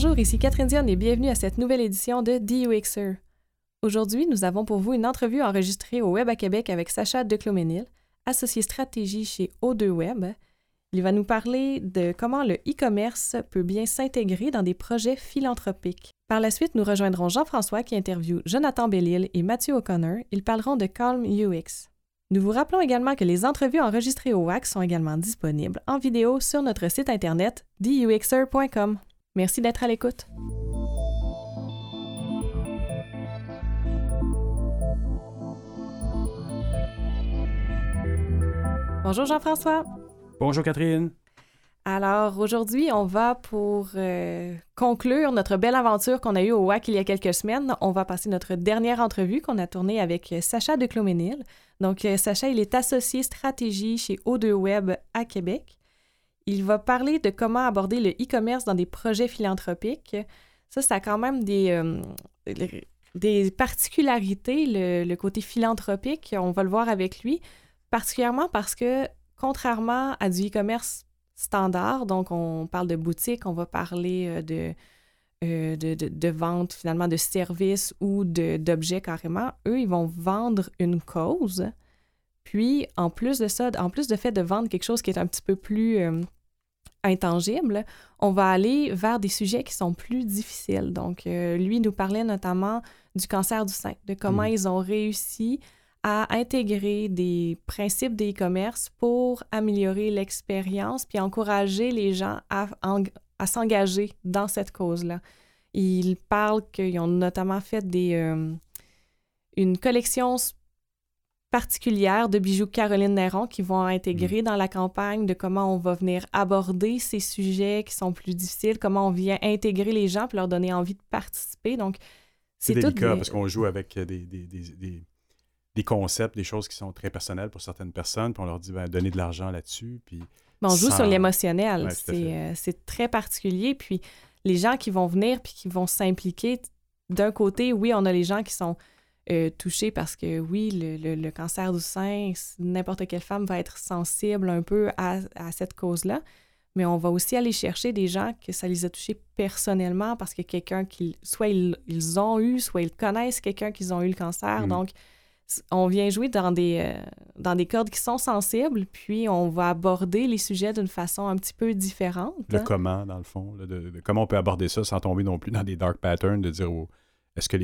Bonjour, ici Catherine Dion et bienvenue à cette nouvelle édition de DUXer. Aujourd'hui, nous avons pour vous une entrevue enregistrée au Web à Québec avec Sacha Decloménil, associé stratégie chez O2 Web. Il va nous parler de comment le e-commerce peut bien s'intégrer dans des projets philanthropiques. Par la suite, nous rejoindrons Jean-François qui interviewe Jonathan Bellil et Mathieu O'Connor. Ils parleront de Calm UX. Nous vous rappelons également que les entrevues enregistrées au WAC sont également disponibles en vidéo sur notre site internet duxer.com. Merci d'être à l'écoute. Bonjour Jean-François. Bonjour Catherine. Alors aujourd'hui, on va pour euh, conclure notre belle aventure qu'on a eue au WAC il y a quelques semaines. On va passer notre dernière entrevue qu'on a tournée avec Sacha de Cloménil. Donc euh, Sacha, il est associé stratégie chez O2 Web à Québec. Il va parler de comment aborder le e-commerce dans des projets philanthropiques. Ça, ça a quand même des, euh, particularités, le, côté philanthropique. On va le voir avec lui, particulièrement parce que contrairement à du e-commerce standard. Donc, on parle de boutique, on va parler euh, euh, de, de, vente finalement de services ou d'objets carrément. Eux, ils vont vendre une cause. Puis, en plus de ça, en plus de fait de vendre quelque chose qui est un petit peu plus euh, intangible, on va aller vers des sujets qui sont plus difficiles. Donc, lui nous parlait notamment du cancer du sein, de comment mmh. ils ont réussi à intégrer des principes d'e-commerce pour améliorer l'expérience puis encourager les gens à, à s'engager dans cette cause-là. Ils parlent qu'ils ont notamment fait des, euh, une collection particulière de bijoux Caroline Néron qui vont intégrer mmh. dans la campagne de comment on va venir aborder ces sujets qui sont plus difficiles, comment on vient intégrer les gens pour leur donner envie de participer. Donc, c'est délicat parce qu'on joue avec des, des, des des concepts, des choses qui sont très personnelles pour certaines personnes, puis on leur dit ben, donnez de l'argent là-dessus. Puis on joue sur l'émotionnel. Euh, c'est très particulier. Puis les gens qui vont venir puis qui vont s'impliquer, d'un côté, oui, on a les gens qui sont euh, parce que oui, le, cancer du sein, n'importe quelle femme va être sensible un peu à, cette cause-là. Mais on va aussi aller chercher des gens que ça les a touchés personnellement parce que quelqu'un qui, soit ils, ont eu, soit ils connaissent quelqu'un qui ont eu le cancer. Mm. Donc, on vient jouer dans des, euh, dans des cordes qui sont sensibles, puis on va aborder les sujets d'une façon un petit peu différente. Le comment, dans le fond, de, comment on peut aborder ça sans tomber non plus dans des dark patterns, de dire est-ce que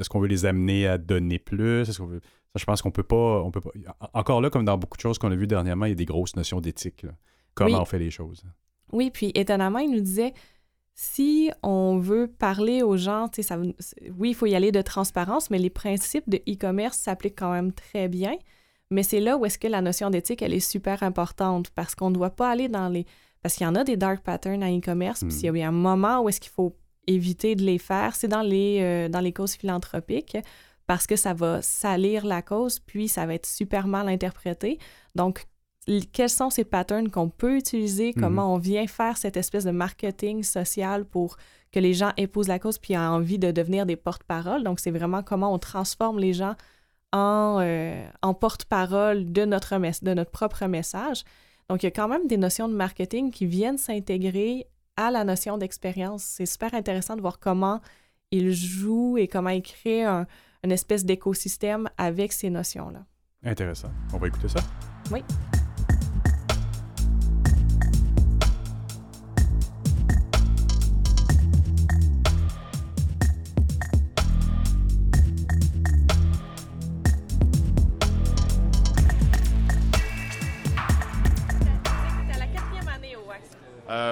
est-ce qu'on veut les amener à donner plus? Ça, je pense qu'on peut pas, on peut pas. Encore là, comme dans beaucoup de choses qu'on a vues dernièrement, il y a des grosses notions d'éthique. Comment on fait les choses. Oui, puis étonnamment, il nous disait si on veut parler aux gens, ça, oui, il faut y aller de transparence, mais les principes de e-commerce s'appliquent quand même très bien. Mais c'est là où est-ce que la notion d'éthique, elle est super importante parce qu'on ne doit pas aller dans les... Parce qu'il y en a des dark patterns à e-commerce, puis il y a un moment où est-ce qu'il faut éviter de les faire, c'est dans les, euh, dans les causes philanthropiques parce que ça va salir la cause, puis ça va être super mal interprété. Donc, quels sont ces patterns qu'on peut utiliser, mhm. comment on vient faire cette espèce de marketing social pour que les gens épousent la cause puis aient envie de devenir des porte-parole. Donc, c'est vraiment comment on transforme les gens en, euh, en porte-parole de notre, de notre propre message. Donc, il y a quand même des notions de marketing qui viennent s'intégrer à la notion d'expérience. C'est super intéressant de voir comment ils jouent et comment ils créent un, une espèce d'écosystème avec ces notions-là. Intéressant. On va écouter ça? Oui.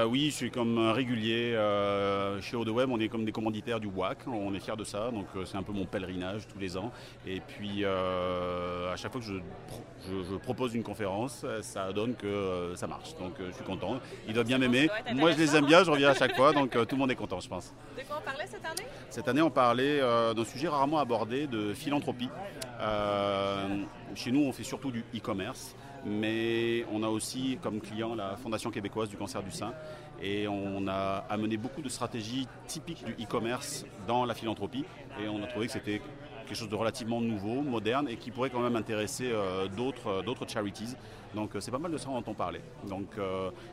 Oui, je suis comme régulier euh, chez Web. On est comme des commanditaires du WAC. On est fiers de ça. Donc euh, c'est un peu mon pèlerinage tous les ans. Et puis à chaque fois que je, propose une conférence, ça donne que ça marche. Donc je suis content. Ils doivent bien m'aimer. Moi je les aime bien. Je reviens à chaque fois. Donc tout le monde est content, je pense. De quoi on parlait cette année? Cette année, on parlait d'un sujet rarement abordé de philanthropie. chez nous, on fait surtout du e-commerce mais on a aussi comme client la Fondation québécoise du cancer du sein et on a amené beaucoup de stratégies typiques du e-commerce dans la philanthropie et on a trouvé que c'était quelque chose de relativement nouveau, moderne et qui pourrait quand même intéresser d'autres, d'autres charities. Donc c'est pas mal de ça dont on parlait. Donc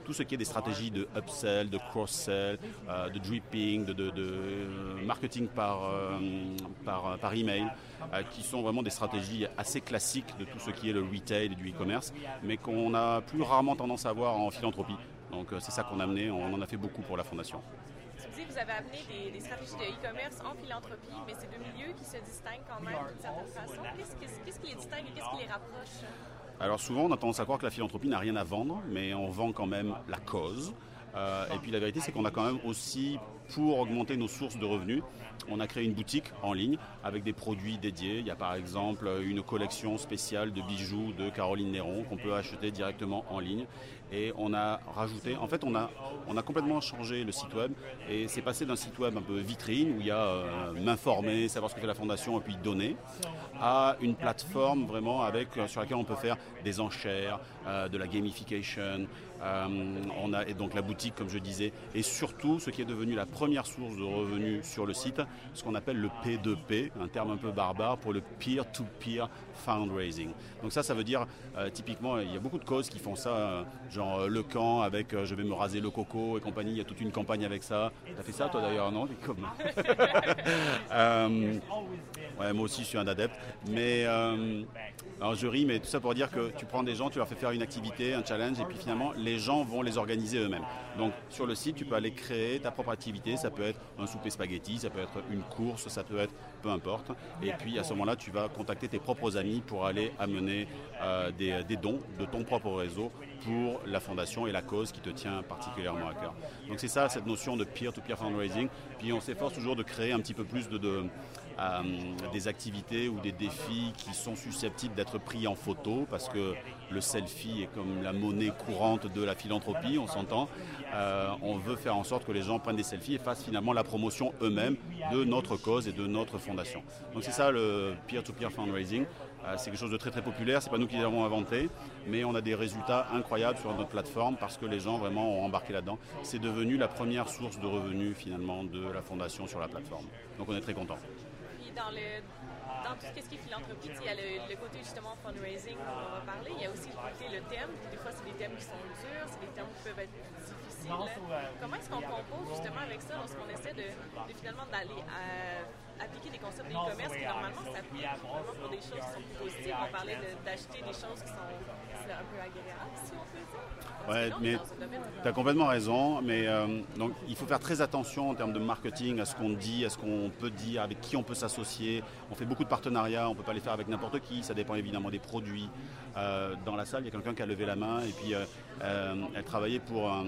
tout ce qui est des stratégies de upsell, de cross-sell, de dripping, de, de marketing par, par, par email, qui sont vraiment des stratégies assez classiques de tout ce qui est le retail et du e-commerce, mais qu'on a plus rarement tendance à voir en philanthropie. Donc c'est ça qu'on a amené, on en a fait beaucoup pour la fondation vous avez amené des, stratégies de e-commerce en philanthropie, mais c'est deux milieux qui se distinguent quand même d'une certaine façon. Qu'est-ce qui les distingue et qu'est-ce qui les rapproche? Alors souvent, on a tendance à croire que la philanthropie n'a rien à vendre, mais on vend quand même la cause. Euh, et puis la vérité, c'est qu'on a quand même aussi, pour augmenter nos sources de revenus, on a créé une boutique en ligne avec des produits dédiés. Il y a par exemple une collection spéciale de bijoux de Caroline Néron qu'on peut acheter directement en ligne et on a rajouté, en fait on a, complètement changé le site web. Et c'est passé d'un site web un peu vitrine où il y a euh, m'informer, savoir ce que fait la fondation et puis donner, à une plateforme vraiment avec, sur laquelle on peut faire des enchères, euh, de la gamification, on a et donc la boutique comme je disais et surtout ce qui est devenu la première source de revenus sur le site, ce qu'on appelle le P2P, un terme un peu barbare pour le peer-to-peer fundraising. Donc ça, ça veut dire typiquement, il y a beaucoup de causes qui font ça, genre euh, le camp avec euh, je vais me raser le coco et compagnie. Il y a toute une campagne avec ça. T'as fait ça toi d'ailleurs, non euh, ouais, Moi aussi, je suis un adepte. Mais alors je ris, mais tout ça pour dire que tu prends des gens, tu leur fais faire une activité, un challenge, et puis finalement, les gens vont les organiser eux-mêmes. Donc sur le site, tu peux aller créer ta propre activité. Ça peut être un souper spaghetti, ça peut être une course, ça peut être peu importe. Et puis à ce moment-là, tu vas contacter tes propres amis pour aller amener des, des dons de ton propre réseau pour la fondation et la cause qui te tient particulièrement à cœur. Donc c'est ça, cette notion de peer-to-peer fundraising. Puis on s'efforce toujours de créer un petit peu plus de, euh, des activités ou des défis qui sont susceptibles d'être pris en photo parce que le selfie est comme la monnaie courante de la philanthropie, on s'entend. Euh, on veut faire en sorte que les gens prennent des selfies et fassent finalement la promotion eux-mêmes de notre cause et de notre fondation. Donc c'est ça le peer-to-peer fundraising. Euh, c'est quelque chose de très très populaire, c'est pas nous qui l'avons inventé, mais on a des résultats incroyables sur notre plateforme parce que les gens vraiment ont embarqué là-dedans. C'est devenu la première source de revenus finalement de la fondation sur la plateforme. Donc on est très content. Dans le dans tout ce qui est philanthropie, il y a le, côté justement fundraising dont on va parler. Il y a aussi le côté le thème. Des fois, c'est des thèmes qui sont durs, c'est des thèmes qui peuvent être difficiles. Comment est-ce qu'on compose justement avec ça lorsqu'on essaie de, finalement d'aller appliquer des concepts de e-commerce qui normalement s'appliquent vraiment pour des choses qui sont plus positives. On parlait d'acheter des choses qui sont un peu agréables, si on peut dire. Ouais, mais tu as complètement raison. Mais euh, donc, il faut faire très attention en termes de marketing à ce qu'on dit, à ce qu'on peut dire, avec qui on peut s'associer. On fait beaucoup de partenariats, on ne peut pas les faire avec n'importe qui. Ça dépend évidemment des produits. Euh, dans la salle, il y a quelqu'un qui a levé la main et puis euh, elle travaillait pour un,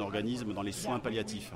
organisme dans les soins palliatifs.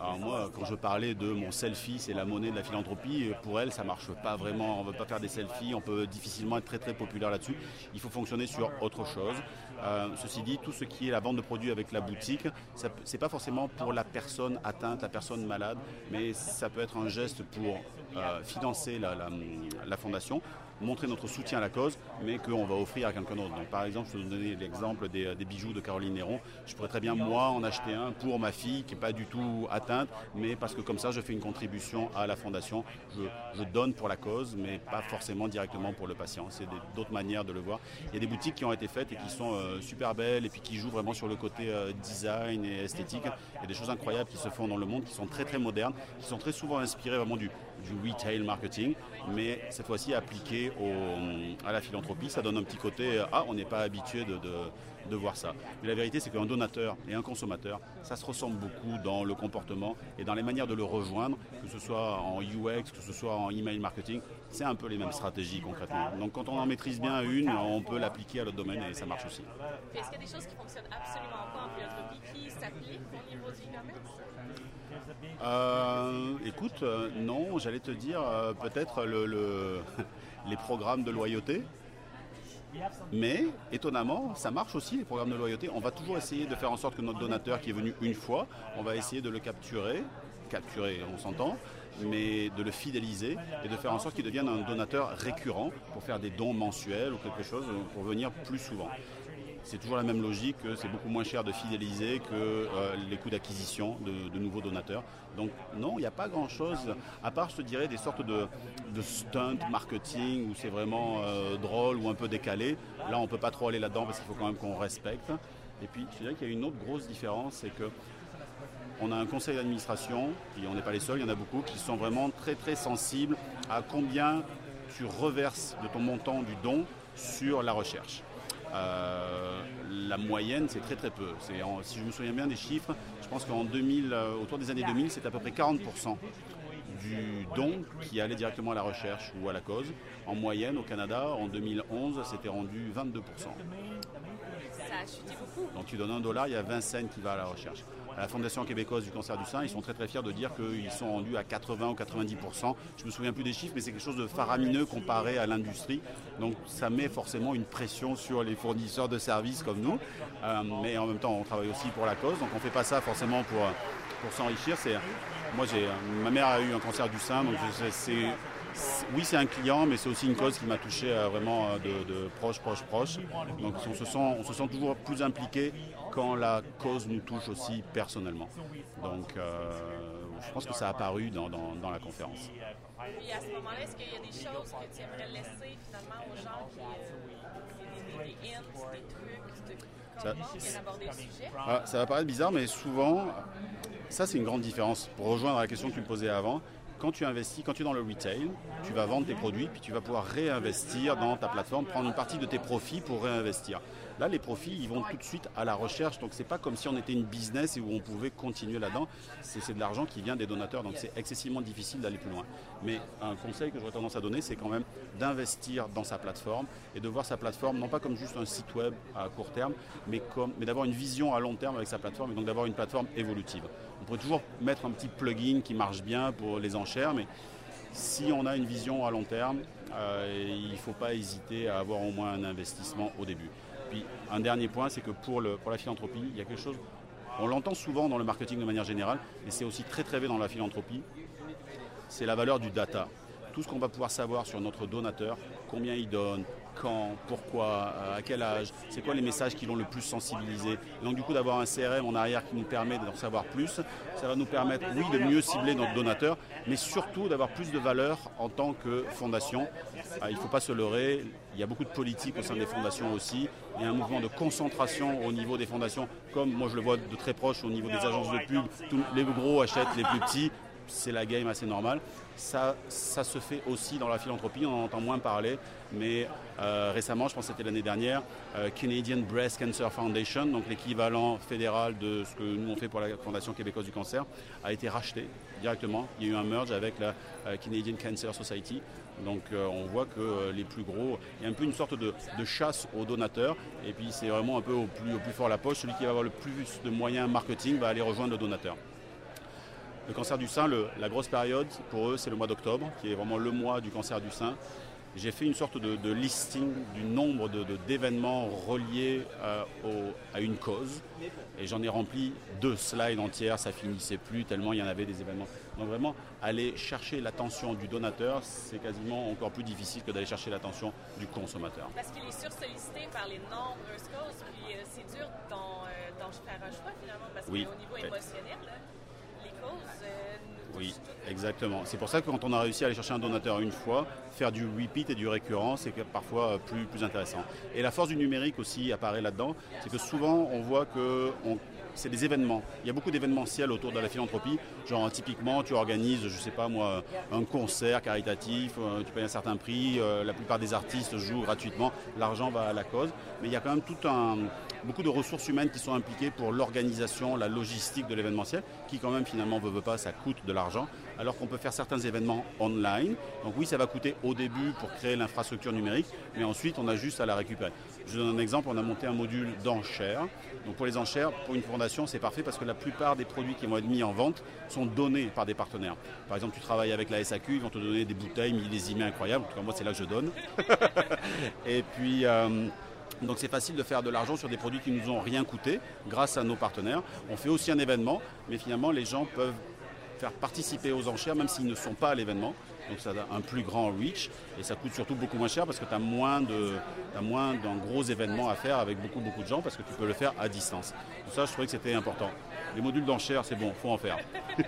Alors moi, quand je parlais de mon selfie, c'est la monnaie de la philanthropie, pour elle, ça marche pas vraiment. On ne veut pas faire des selfies, on peut difficilement être très très populaire là-dessus. Il faut fonctionner sur autre chose. Euh, ceci dit, tout ce qui est la vente de produits avec la boutique, ce n'est pas forcément pour la personne atteinte, la personne malade, mais ça peut être un geste pour euh, financer la, fondation montrer notre soutien à la cause, mais qu'on va offrir à quelqu'un d'autre. Donc, par exemple, je vais vous donner l'exemple des, bijoux de Caroline Néron. Je pourrais très bien, moi, en acheter un pour ma fille qui n'est pas du tout atteinte, mais parce que comme ça, je fais une contribution à la fondation. Je, donne pour la cause, mais pas forcément directement pour le patient. C'est d'autres manières de le voir. Il y a des boutiques qui ont été faites et qui sont euh, super belles et puis qui jouent vraiment sur le côté euh, design et esthétique. Il y a des choses incroyables qui se font dans le monde, qui sont très très modernes, qui sont très souvent inspirées vraiment du, du retail marketing, mais cette fois-ci appliqué à la philanthropie. Ça donne un petit côté, ah, on n'est pas habitué de, voir ça. Mais la vérité, c'est qu'un donateur et un consommateur, ça se ressemble beaucoup dans le comportement et dans les manières de le rejoindre, que ce soit en UX, que ce soit en email marketing, c'est un peu les mêmes stratégies concrètement. Donc quand on en maîtrise bien une, on peut l'appliquer à l'autre domaine et ça marche aussi. Est-ce qu'il y a des choses qui fonctionnent absolument pas en philanthropie qui s'appliquent au niveau du euh, écoute, euh, non, j'allais te dire euh, peut-être le, les programmes de loyauté. Mais étonnamment, ça marche aussi les programmes de loyauté. On va toujours essayer de faire en sorte que notre donateur qui est venu une fois, on va essayer de le capturer, capturer, on s'entend, mais de le fidéliser et de faire en sorte qu'il devienne un donateur récurrent pour faire des dons mensuels ou quelque chose pour venir plus souvent. C'est toujours la même logique, que c'est beaucoup moins cher de fidéliser que euh, les coûts d'acquisition de, nouveaux donateurs. Donc non, il n'y a pas grand-chose, à part, je te dirais, des sortes de, de stunt marketing où c'est vraiment euh, drôle ou un peu décalé. Là, on ne peut pas trop aller là-dedans parce qu'il faut quand même qu'on respecte. Et puis, je dirais qu'il y a une autre grosse différence, c'est que on a un conseil d'administration, et on n'est pas les seuls, il y en a beaucoup, qui sont vraiment très très sensibles à combien tu reverses de ton montant du don sur la recherche. Euh, la moyenne, c'est très très peu. si je me souviens bien des chiffres, je pense qu'en 2000, euh, autour des années 2000, c'est à peu près 40% du don qui allait directement à la recherche ou à la cause. En moyenne, au Canada, en 2011, c'était rendu 22%. Ça a chuté beaucoup. Donc tu donnes un dollar, il y a 20 cents qui va à la recherche à la Fondation québécoise du cancer du sein, ils sont très très fiers de dire qu'ils sont rendus à 80 ou 90%. Je me souviens plus des chiffres, mais c'est quelque chose de faramineux comparé à l'industrie. Donc ça met forcément une pression sur les fournisseurs de services comme nous. Euh, mais en même temps, on travaille aussi pour la cause. Donc on ne fait pas ça forcément pour, pour s'enrichir. moi, ma mère a eu un cancer du sein, donc c'est oui, c'est un client, mais c'est aussi une cause qui m'a touché euh, vraiment euh, de, proche, proche, proche. Donc on se, sent, on se sent toujours plus impliqué quand la cause nous touche aussi personnellement. Donc euh, je pense que ça a apparu dans, la conférence. Et à ce moment-là, est-ce qu'il y a des choses que tu aimerais laisser finalement aux gens qui, des, des, hints, des trucs, de ah, Ça va paraître bizarre, mais souvent, ça c'est une grande différence. Pour rejoindre la question que tu me posais avant, quand tu investis, quand tu es dans le retail, tu vas vendre tes produits, puis tu vas pouvoir réinvestir dans ta plateforme, prendre une partie de tes profits pour réinvestir. Là, les profits, ils vont tout de suite à la recherche. Donc, c'est pas comme si on était une business et où on pouvait continuer là-dedans. C'est de l'argent qui vient des donateurs. Donc, c'est excessivement difficile d'aller plus loin. Mais un conseil que j'aurais tendance à donner, c'est quand même d'investir dans sa plateforme et de voir sa plateforme, non pas comme juste un site web à court terme, mais, mais d'avoir une vision à long terme avec sa plateforme et donc d'avoir une plateforme évolutive. On pourrait toujours mettre un petit plugin qui marche bien pour les enchères, mais si on a une vision à long terme, euh, il ne faut pas hésiter à avoir au moins un investissement au début. Un dernier point, c'est que pour, pour la philanthropie, il y a quelque chose, on l'entend souvent dans le marketing de manière générale, mais c'est aussi très très vrai dans la philanthropie, c'est la valeur du data. Tout ce qu'on va pouvoir savoir sur notre donateur, combien il donne, quand, pourquoi, euh, à quel âge, c'est quoi les messages qui l'ont le plus sensibilisé. donc du coup d'avoir un CRM en arrière qui nous permet d'en savoir plus, ça va nous permettre, oui, de mieux cibler notre donateur, mais surtout d'avoir plus de valeur en tant que fondation. Euh, il ne faut pas se leurrer, il y a beaucoup de politique au sein des fondations aussi. Il y a un mouvement de concentration au niveau des fondations, comme moi je le vois de très proche au niveau des agences de pub. Tous les gros achètent les plus petits c'est la game assez normale. Ça, se fait aussi dans la philanthropie, on en entend moins parler, mais euh, récemment, je pense que c'était l'année dernière, euh, Canadian Breast Cancer Foundation, donc l'équivalent fédéral de ce que nous on fait pour la Fondation québécoise du cancer, a été racheté directement. Il y a eu un merge avec la euh, Canadian Cancer Society. Donc on voit que les plus gros, il y a un peu une sorte de, chasse aux donateurs, et puis c'est vraiment un peu au plus fort la poche, celui qui va avoir le plus de moyens marketing va aller rejoindre le donateur. Le cancer du sein, la grosse période pour eux, c'est le mois d'octobre, qui est vraiment le mois du cancer du sein. J'ai fait une sorte de, listing du nombre d'événements reliés euh, à une cause. Et j'en ai rempli deux slides entières, ça finissait plus tellement il y en avait des événements. Donc vraiment, aller chercher l'attention du donateur, c'est quasiment encore plus difficile que d'aller chercher l'attention du consommateur. Parce qu'il est sursollicité par les nombreuses causes, puis euh, c'est dur d'en euh, faire un choix finalement, parce qu'au niveau émotionnel, oui, exactement. C'est pour ça que quand on a réussi à aller chercher un donateur une fois, faire du repeat et du récurrent, c'est parfois plus, plus intéressant. Et la force du numérique aussi apparaît là-dedans, c'est que souvent on voit que c'est des événements. Il y a beaucoup d'événementiels autour de la philanthropie. Genre, typiquement, tu organises, je sais pas moi, un concert caritatif, euh, tu payes un certain prix, euh, la plupart des artistes jouent gratuitement, l'argent va à la cause. Mais il y a quand même tout un, beaucoup de ressources humaines qui sont impliquées pour l'organisation, la logistique de l'événementiel, qui quand même finalement ne veut pas, ça coûte de l'argent, alors qu'on peut faire certains événements online. Donc oui, ça va coûter au début pour créer l'infrastructure numérique, mais ensuite on a juste à la récupérer. Je donne un exemple, on a monté un module d'enchères. Donc pour les enchères, pour une fondation, c'est parfait parce que la plupart des produits qui vont être mis en vente sont donnés par des partenaires. Par exemple, tu travailles avec la SAQ, ils vont te donner des bouteilles millésimées incroyables. En tout cas, moi, c'est là que je donne. Et puis, euh, donc c'est facile de faire de l'argent sur des produits qui nous ont rien coûté grâce à nos partenaires. On fait aussi un événement, mais finalement les gens peuvent faire participer aux enchères même s'ils ne sont pas à l'événement. donc ça a un plus grand reach et ça coûte surtout beaucoup moins cher parce que tu as moins de moins d'un gros événements à faire avec beaucoup beaucoup de gens parce que tu peux le faire à distance. Donc ça, je trouvais que c'était important. Les modules d'enchères, c'est bon, faut en faire.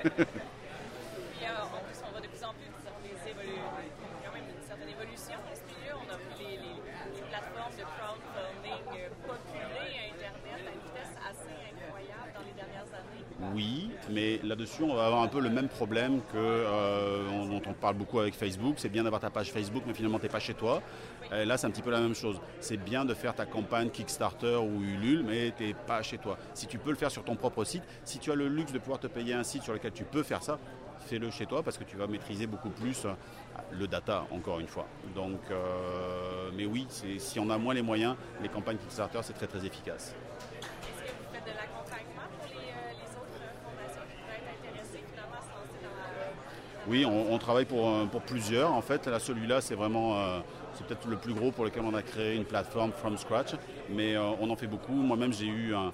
oui, mais là-dessus, on va avoir un peu le même problème que euh, dont on parle beaucoup avec Facebook. C'est bien d'avoir ta page Facebook, mais finalement, tu n'es pas chez toi. Là, c'est un petit peu la même chose. C'est bien de faire ta campagne Kickstarter ou Ulule, mais tu n'es pas chez toi. Si tu peux le faire sur ton propre site, si tu as le luxe de pouvoir te payer un site sur lequel tu peux faire ça, fais-le chez toi parce que tu vas maîtriser beaucoup plus euh, le data, encore une fois. Donc, euh, mais oui, si on a moins les moyens, les campagnes Kickstarter, c'est très très efficace. Oui, on, travaille pour, euh, pour, plusieurs. En fait, là, celui-là, c'est vraiment, euh, c'est peut-être le plus gros pour lequel on a créé une plateforme from scratch, mais euh, on en fait beaucoup. Moi-même, j'ai eu un,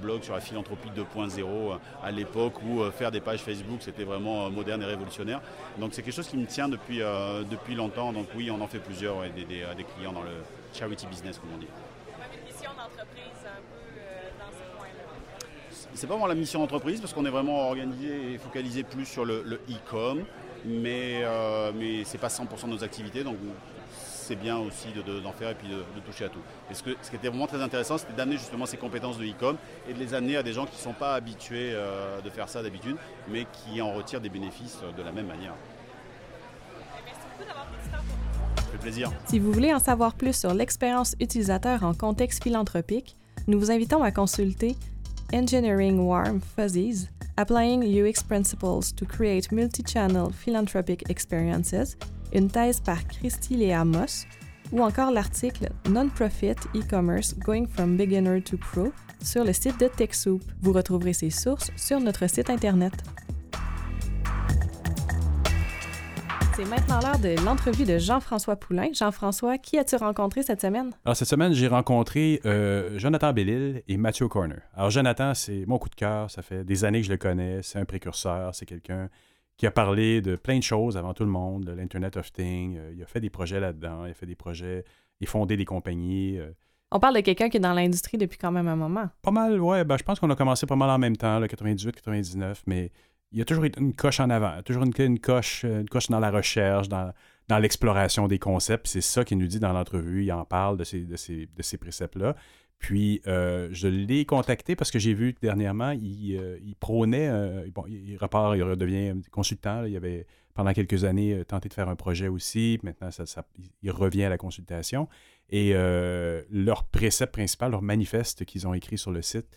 blog sur la philanthropie 2.0 à l'époque où faire des pages Facebook, c'était vraiment moderne et révolutionnaire. Donc, c'est quelque chose qui me tient depuis, depuis longtemps. Donc, oui, on en fait plusieurs, des, des, clients dans le charity business, comme on dit. une mission d'entreprise c'est pas vraiment la mission d'entreprise parce qu'on est vraiment organisé et focalisé plus sur le e-com, mais, euh, mais ce n'est pas 100% de nos activités, donc c'est bien aussi d'en faire et puis de, toucher à tout. Ce, qui était vraiment très intéressant, c'était d'amener justement ces compétences de e-com et de les amener à des gens qui ne sont pas habitués euh, de faire ça d'habitude, mais qui en retirent des bénéfices de la même manière. Merci plaisir. Si vous voulez en savoir plus sur l'expérience utilisateur en contexte philanthropique, nous vous invitons à consulter Engineering Warm Fuzzies, Applying UX Principles to Create Multi-Channel Philanthropic Experiences, une thèse par Christy Léa Moss, ou encore l'article Non-Profit E-Commerce Going from Beginner to Pro sur le site de TechSoup. Vous retrouverez ces sources sur notre site Internet. C'est maintenant l'heure de l'entrevue de Jean-François Poulain. Jean-François, qui as-tu rencontré cette semaine? Alors, cette semaine, j'ai rencontré euh, Jonathan Bellil et Mathieu Corner. Alors, Jonathan, c'est mon coup de cœur. Ça fait des années que je le connais. C'est un précurseur. C'est quelqu'un qui a parlé de plein de choses avant tout le monde, de l'Internet of Things. Euh, il a fait des projets là-dedans. Il a fait des projets. Il a fondé des compagnies. Euh. On parle de quelqu'un qui est dans l'industrie depuis quand même un moment. Pas mal, ouais. Ben, je pense qu'on a commencé pas mal en même temps, 98-99, mais il y a toujours une coche en avant, toujours une, coche, une coche dans la recherche, dans, l'exploration des concepts. C'est ça qu'il nous dit dans l'entrevue. Il en parle de ces, préceptes-là. Puis, euh, je l'ai contacté parce que j'ai vu que dernièrement, il, euh, prônait, euh, bon, il repart, il redevient consultant. Il avait, pendant quelques années, tenté de faire un projet aussi. Maintenant, il revient à la consultation. Et leur précepte principal, leur manifeste qu'ils ont écrit sur le site,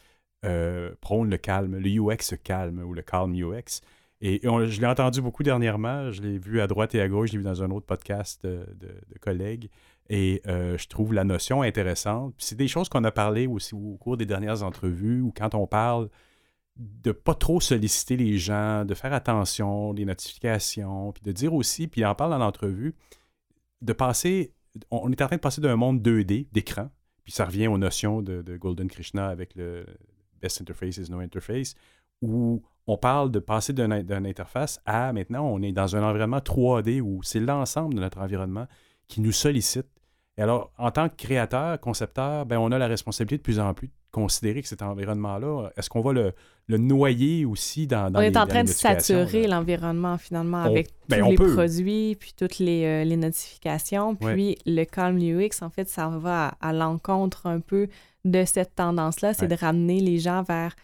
euh, prône le calme, le UX calme ou le calm UX. Et je l'ai entendu beaucoup dernièrement, je l'ai vu à droite et à gauche, je l'ai vu dans un autre podcast de, collègues. Et euh, je trouve la notion intéressante. c'est des choses qu'on a parlé aussi au cours des dernières entrevues, ou quand on parle de pas trop solliciter les gens, de faire attention, les notifications, puis de dire aussi, puis il en parle dans l'entrevue, de passer, on est en train de passer d'un monde 2D, d'écran, puis ça revient aux notions de, de Golden Krishna avec le, Best Interface is No Interface, où on parle de passer d'une interface à maintenant, on est dans un environnement 3D où c'est l'ensemble de notre environnement qui nous sollicite. Et alors, en tant que créateur, concepteur, ben, on a la responsabilité de plus en plus de considérer que cet environnement-là, est-ce qu'on va le, noyer aussi dans, dans On est en train de saturer l'environnement finalement avec ben, tous les produits, puis toutes les, euh, notifications. Puis le Calm UX, en fait, ça va à l'encontre un peu de cette tendance-là, c'est de ramener les gens vers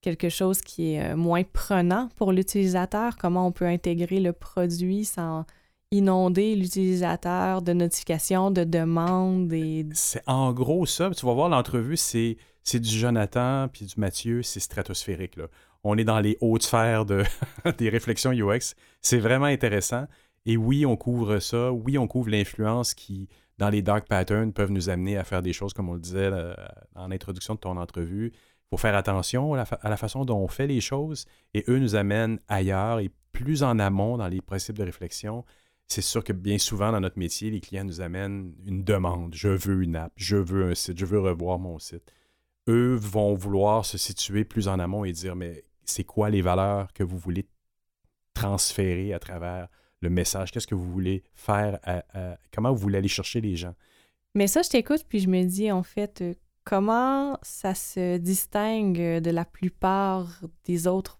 quelque chose qui est euh, moins prenant pour l'utilisateur, comment on peut intégrer le produit sans inonder l'utilisateur de notifications, de demandes. Et... C'est en gros ça. Tu vas voir l'entrevue, c'est, c'est du Jonathan puis du Mathieu, c'est stratosphérique. Là. On est dans les hautes sphères de, des réflexions UX. C'est vraiment intéressant. Et oui, on couvre ça. Oui, on couvre l'influence qui dans les dark patterns peuvent nous amener à faire des choses, comme on le disait en introduction de ton entrevue. Il faut faire attention à la, façon dont on fait les choses et eux nous amènent ailleurs et plus en amont dans les principes de réflexion. C'est sûr que bien souvent dans notre métier, les clients nous amènent une demande. Je veux une app, je veux un site, je veux revoir mon site. Eux vont vouloir se situer plus en amont et dire, mais c'est quoi les valeurs que vous voulez transférer à travers le message? Qu'est-ce que vous voulez faire? comment vous voulez aller chercher les gens? Mais ça, je t'écoute, puis je me dis, en fait, euh, comment ça se distingue de la plupart des autres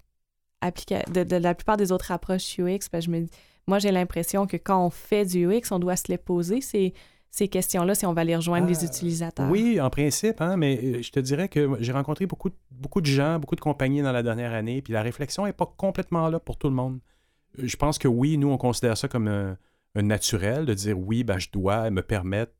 applications, de, la plupart des autres approches UX? Parce que je me dis, moi, j'ai l'impression que quand on fait du UX, on doit se les poser, ces, ces questions-là, si on va les rejoindre les ah, utilisateurs. Oui, en principe, hein, mais euh, je te dirais que j'ai rencontré beaucoup, beaucoup de gens, beaucoup de compagnies dans la dernière année, puis la réflexion n'est pas complètement là pour tout le monde. Je pense que oui, nous, on considère ça comme un, naturel de dire oui, ben, je dois me permettre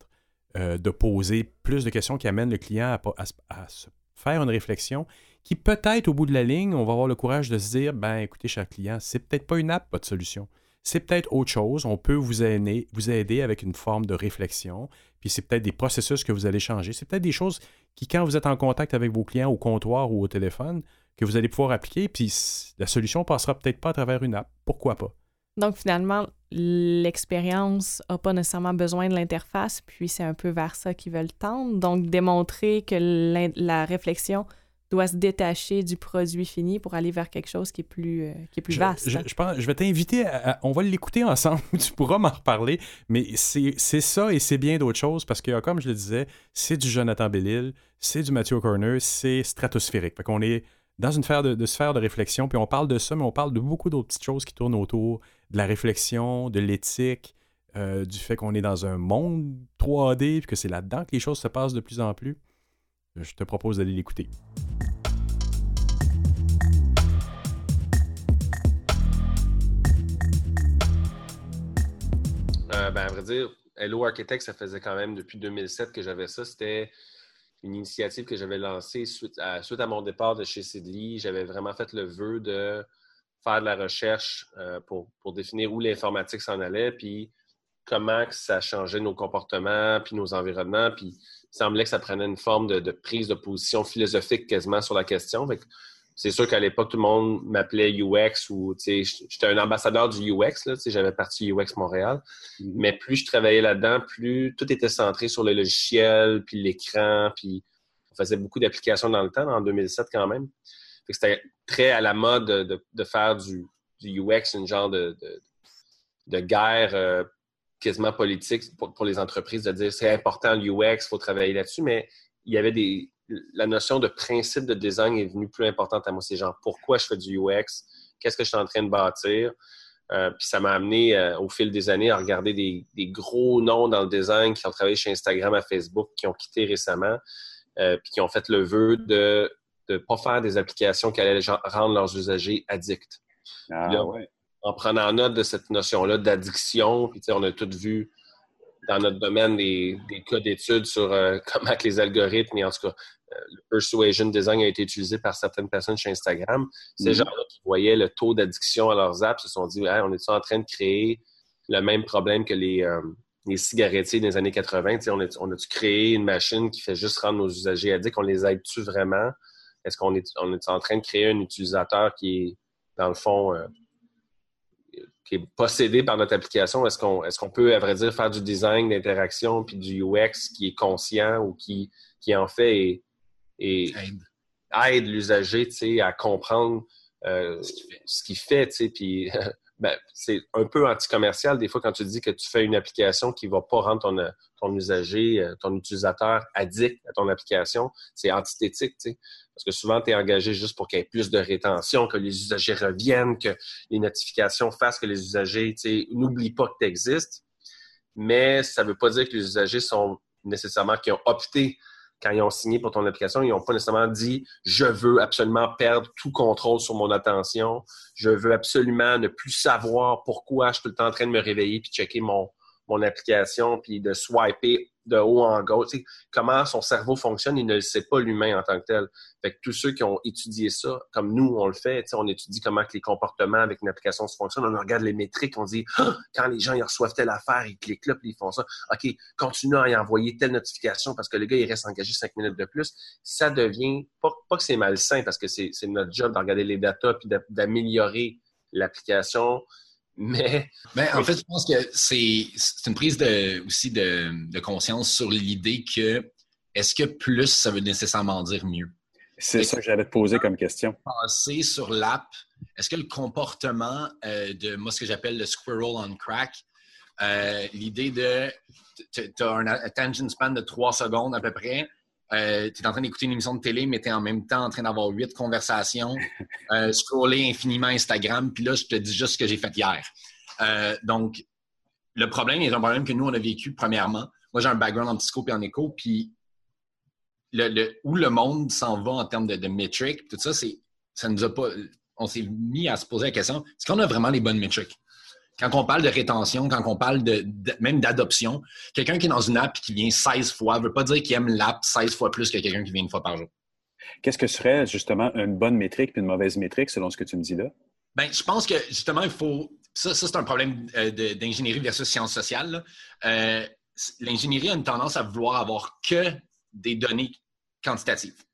euh, de poser plus de questions qui amènent le client à, se faire une réflexion qui peut-être au bout de la ligne, on va avoir le courage de se dire, ben écoutez, cher client, c'est peut-être pas une app, votre solution c'est peut-être autre chose. On peut vous aider, vous aider avec une forme de réflexion. Puis c'est peut-être des processus que vous allez changer. C'est peut-être des choses qui, quand vous êtes en contact avec vos clients au comptoir ou au téléphone, que vous allez pouvoir appliquer. Puis la solution passera peut-être pas à travers une app. Pourquoi pas? Donc finalement, l'expérience n'a pas nécessairement besoin de l'interface, puis c'est un peu vers ça qu'ils veulent tendre. Donc démontrer que la réflexion doit se détacher du produit fini pour aller vers quelque chose qui est plus, euh, qui est plus vaste. Je, pense, je vais t'inviter, à, on va l'écouter ensemble, tu pourras m'en reparler, mais c'est ça et c'est bien d'autres choses parce que, comme je le disais, c'est du Jonathan Bellil, c'est du Mathieu Corner, c'est stratosphérique. Fait qu'on est dans une sphère de, réflexion, puis on parle de ça, mais on parle de beaucoup d'autres petites choses qui tournent autour de la réflexion, de l'éthique, euh, du fait qu'on est dans un monde 3D, puis que c'est là-dedans que les choses se passent de plus en plus. Je te propose d'aller l'écouter. Euh, ben, à vrai dire, Hello Architect, ça faisait quand même depuis 2007 que j'avais ça. C'était une initiative que j'avais lancée suite à, mon départ de chez Sidley. J'avais vraiment fait le vœu de faire de la recherche euh, pour, pour, définir où l'informatique s'en allait, puis comment ça changeait nos comportements, puis nos environnements. Puis il semblait que ça prenait une forme de, prise de position philosophique quasiment sur la question. C'est sûr qu'à l'époque, tout le monde m'appelait UX ou j'étais un ambassadeur du UX, j'avais parti UX Montréal. Mm-hmm. Mais plus je travaillais là-dedans, plus tout était centré sur le logiciel, puis l'écran, puis on faisait beaucoup d'applications dans le temps, en 2007 quand même. C'était très à la mode de, faire du, UX, une genre de, guerre euh, quasiment politique pour, les entreprises de dire c'est important l'UX, il faut travailler là-dessus, mais il y avait des. La notion de principe de design est venue plus importante à moi. C'est genre pourquoi je fais du UX, qu'est-ce que je suis en train de bâtir? Euh, puis ça m'a amené euh, au fil des années à regarder des, gros noms dans le design qui ont travaillé chez Instagram à Facebook, qui ont quitté récemment, euh, puis qui ont fait le vœu de ne pas faire des applications qui allaient rendre leurs usagers addicts. Ah, ouais en prenant note de cette notion-là d'addiction. Puis, on a tous vu dans notre domaine des, cas d'études sur euh, comment que les algorithmes, et en tout cas, le persuasion design a été utilisé par certaines personnes chez Instagram. Ces mm-hmm. gens-là qui voyaient le taux d'addiction à leurs apps se sont dit on est en train de créer le même problème que les, euh, les cigarettiers des années 80 On a-tu on a créé une machine qui fait juste rendre nos usagers addicts? On les aide-tu vraiment? Est-ce qu'on est, on est en train de créer un utilisateur qui est, dans le fond, qui est possédé par notre application, est-ce qu'on est qu'on peut, à vrai dire, faire du design d'interaction puis du UX qui est conscient ou qui, qui en fait? Et, aide, l'usager à comprendre euh, ce qu'il fait, puis ben, c'est un peu anti-commercial des fois quand tu dis que tu fais une application qui ne va pas rendre ton, ton usager, euh, ton utilisateur addict à ton application. C'est antithétique, sais. Parce que souvent, tu es engagé juste pour qu'il y ait plus de rétention, que les usagers reviennent, que les notifications fassent que les usagers n'oublient pas que tu existes. Mais ça ne veut pas dire que les usagers sont nécessairement qui ont opté quand ils ont signé pour ton application, ils n'ont pas nécessairement dit je veux absolument perdre tout contrôle sur mon attention, je veux absolument ne plus savoir pourquoi je suis tout le temps en train de me réveiller puis checker mon, mon application, puis de swiper de haut en gauche. comment son cerveau fonctionne, il ne le sait pas l'humain en tant que tel. Fait que tous ceux qui ont étudié ça, comme nous, on le fait, on étudie comment que les comportements avec une application se fonctionnent, on regarde les métriques, on dit ah, quand les gens ils reçoivent telle affaire, ils cliquent là, puis ils font ça. OK, continue à y envoyer telle notification parce que le gars, il reste engagé cinq minutes de plus. Ça devient, pas, pas que c'est malsain parce que c'est notre job de regarder les datas puis d'améliorer l'application mais. Ben, en fait, je pense que c'est une prise de, aussi de, conscience sur l'idée que est-ce que plus, ça veut nécessairement dire mieux? C'est ça que j'allais te poser comme question. Passer sur l'app, est-ce que le comportement euh, de moi, ce que j'appelle le squirrel on crack, euh, l'idée de tu as un attention span de trois secondes à peu près, euh, tu es en train d'écouter une émission de télé, mais tu es en même temps en train d'avoir huit conversations, scroller infiniment Instagram, puis là, je te dis juste ce que j'ai fait hier. donc, le problème est un problème que nous, on a vécu premièrement. Moi, j'ai un background en psycho et en écho, puis le, où le monde s'en va en termes de, de métriques, tout ça, c'est ça nous a pas. On s'est mis à se poser la question est-ce qu'on a vraiment les bonnes métriques? Quand on parle de rétention, quand on parle de, même d'adoption, quelqu'un qui est dans une app et qui vient 16 fois ne veut pas dire qu'il aime l'app 16 fois plus que quelqu'un qui vient une fois par jour. Qu'est-ce que serait justement une bonne métrique et une mauvaise métrique selon ce que tu me dis là? Bien, je pense que justement, il faut. Ça, ça c'est un problème euh, d'ingénierie versus sciences sociales. Euh, l'ingénierie a une tendance à vouloir avoir que des données quantitatives.